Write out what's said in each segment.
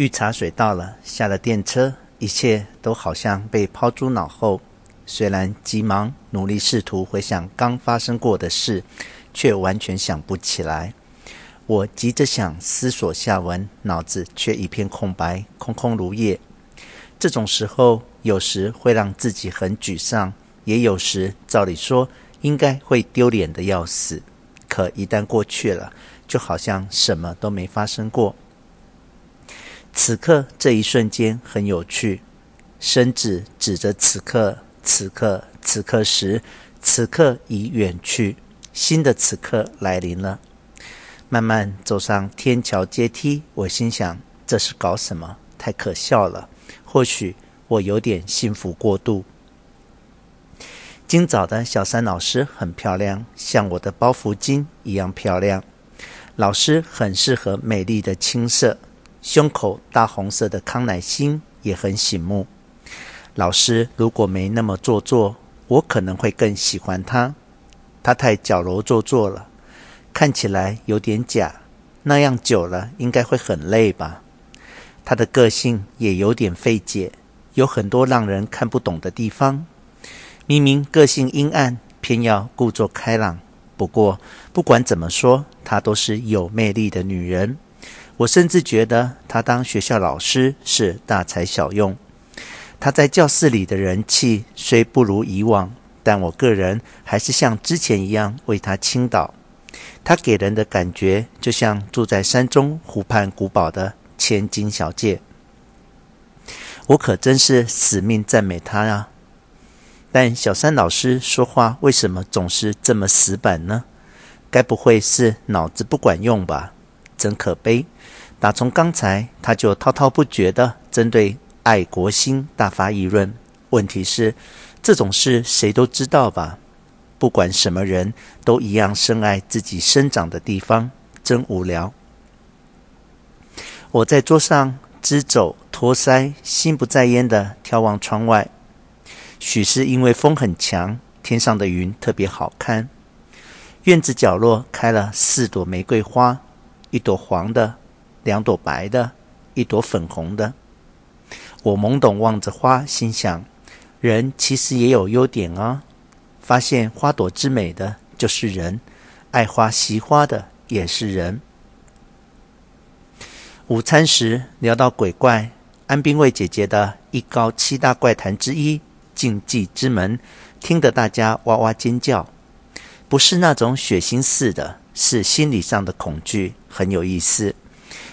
御茶水到了，下了电车，一切都好像被抛诸脑后。虽然急忙努力试图回想刚发生过的事，却完全想不起来。我急着想思索下文，脑子却一片空白，空空如也。这种时候，有时会让自己很沮丧，也有时照理说应该会丢脸的要死。可一旦过去了，就好像什么都没发生过。此刻这一瞬间很有趣，伸指指着此刻，此刻，此刻时，此刻已远去，新的此刻来临了。慢慢走上天桥阶梯，我心想：这是搞什么？太可笑了。或许我有点幸福过度。今早的小三老师很漂亮，像我的包袱巾一样漂亮。老师很适合美丽的青色，胸口大红色的康乃馨也很醒目。老师如果没那么做作，我可能会更喜欢她。她太矫揉做作了。看起来有点假，那样久了应该会很累吧？他的个性也有点费解，有很多让人看不懂的地方。明明个性阴暗，偏要故作开朗。不过不管怎么说，她都是有魅力的女人。我甚至觉得他当学校老师是大材小用。他在教室里的人气虽不如以往，但我个人还是像之前一样为他倾倒。他给人的感觉就像住在山中湖畔古堡的千金小姐，我可真是死命赞美他啊！但小三老师说话为什么总是这么死板呢？该不会是脑子不管用吧？真可悲！打从刚才他就滔滔不绝地针对爱国心大发议论。问题是，这种事谁都知道吧？不管什么人都一样深爱自己生长的地方，真无聊。我在桌上支肘托腮，心不在焉地眺望窗外。许是因为风很强，天上的云特别好看。院子角落开了四朵玫瑰花，一朵黄的，两朵白的，一朵粉红的。我懵懂望着花，心想：人其实也有优点啊。发现花朵之美的就是人，爱花惜花的也是人。午餐时聊到鬼怪，安兵卫姐姐的一高七大怪谈之一《禁忌之门》，听得大家哇哇尖叫。不是那种血腥似的，是心理上的恐惧，很有意思。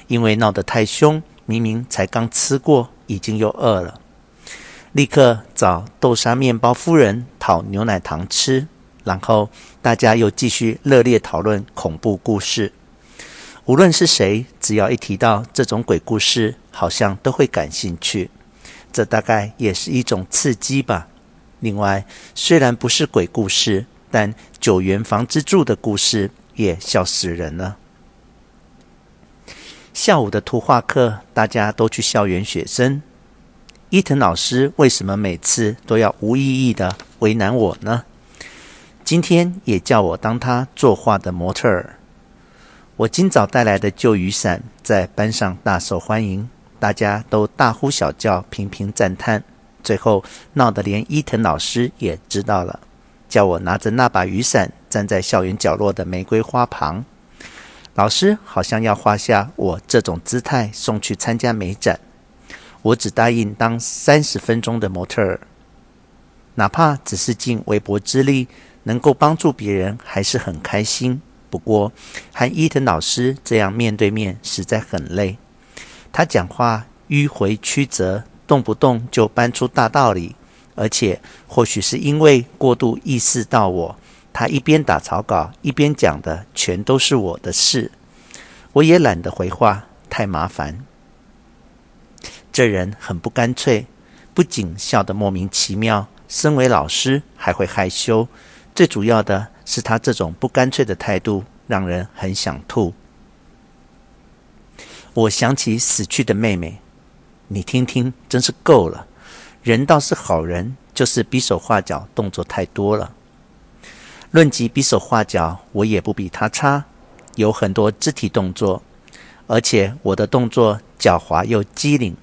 因为闹得太凶，明明才刚吃过，已经又饿了。立刻找豆沙面包夫人讨牛奶糖吃，然后大家又继续热烈讨论恐怖故事。无论是谁，只要一提到这种鬼故事，好像都会感兴趣。这大概也是一种刺激吧。另外，虽然不是鬼故事，但九元房之助的故事也笑死人了。下午的图画课，大家都去校园写生。伊藤老师为什么每次都要无意义的为难我呢？今天也叫我当他作画的模特儿。我今早带来的旧雨伞在班上大受欢迎，大家都大呼小叫，频频赞叹。最后闹得连伊藤老师也知道了，叫我拿着那把雨伞站在校园角落的玫瑰花旁。老师好像要画下我这种姿态送去参加美展。我只答应当三十分钟的模特儿，哪怕只是尽微薄之力，能够帮助别人，还是很开心。不过，和伊藤老师这样面对面实在很累。他讲话迂回曲折，动不动就搬出大道理，而且或许是因为过度意识到我，他一边打草稿，一边讲的全都是我的事。我也懒得回话，太麻烦。这人很不干脆，不仅笑得莫名其妙，身为老师还会害羞。最主要的是，他这种不干脆的态度让人很想吐。我想起死去的妹妹，你听听，真是够了。人倒是好人，就是比手画脚动作太多了。论及比手画脚，我也不比他差，有很多肢体动作，而且我的动作。狡猾又机灵，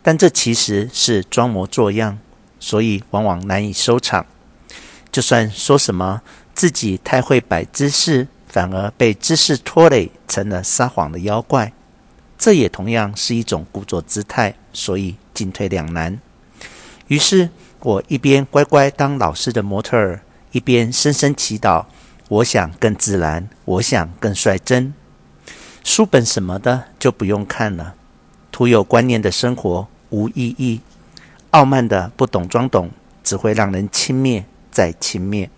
但这其实是装模作样，所以往往难以收场。就算说什么自己太会摆姿势，反而被姿势拖累，成了撒谎的妖怪，这也同样是一种故作姿态，所以进退两难。于是，我一边乖乖当老师的模特儿，一边深深祈祷：我想更自然，我想更率真。书本什么的就不用看了，徒有观念的生活无意义，傲慢的不懂装懂，只会让人轻蔑再轻蔑。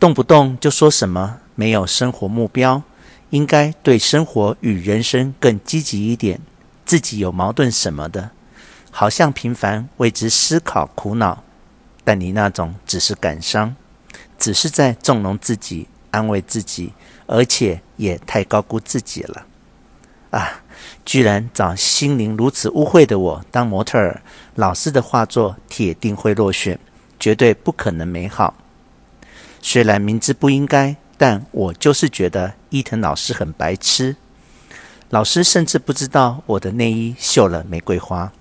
动不动就说什么没有生活目标，应该对生活与人生更积极一点，自己有矛盾什么的，好像频繁为之思考苦恼，但你那种只是感伤，只是在纵容自己，安慰自己。而且也太高估自己了，啊！居然找心灵如此污秽的我当模特儿，老师的画作铁定会落选，绝对不可能美好。虽然明知不应该，但我就是觉得伊藤老师很白痴。老师甚至不知道我的内衣绣了玫瑰花。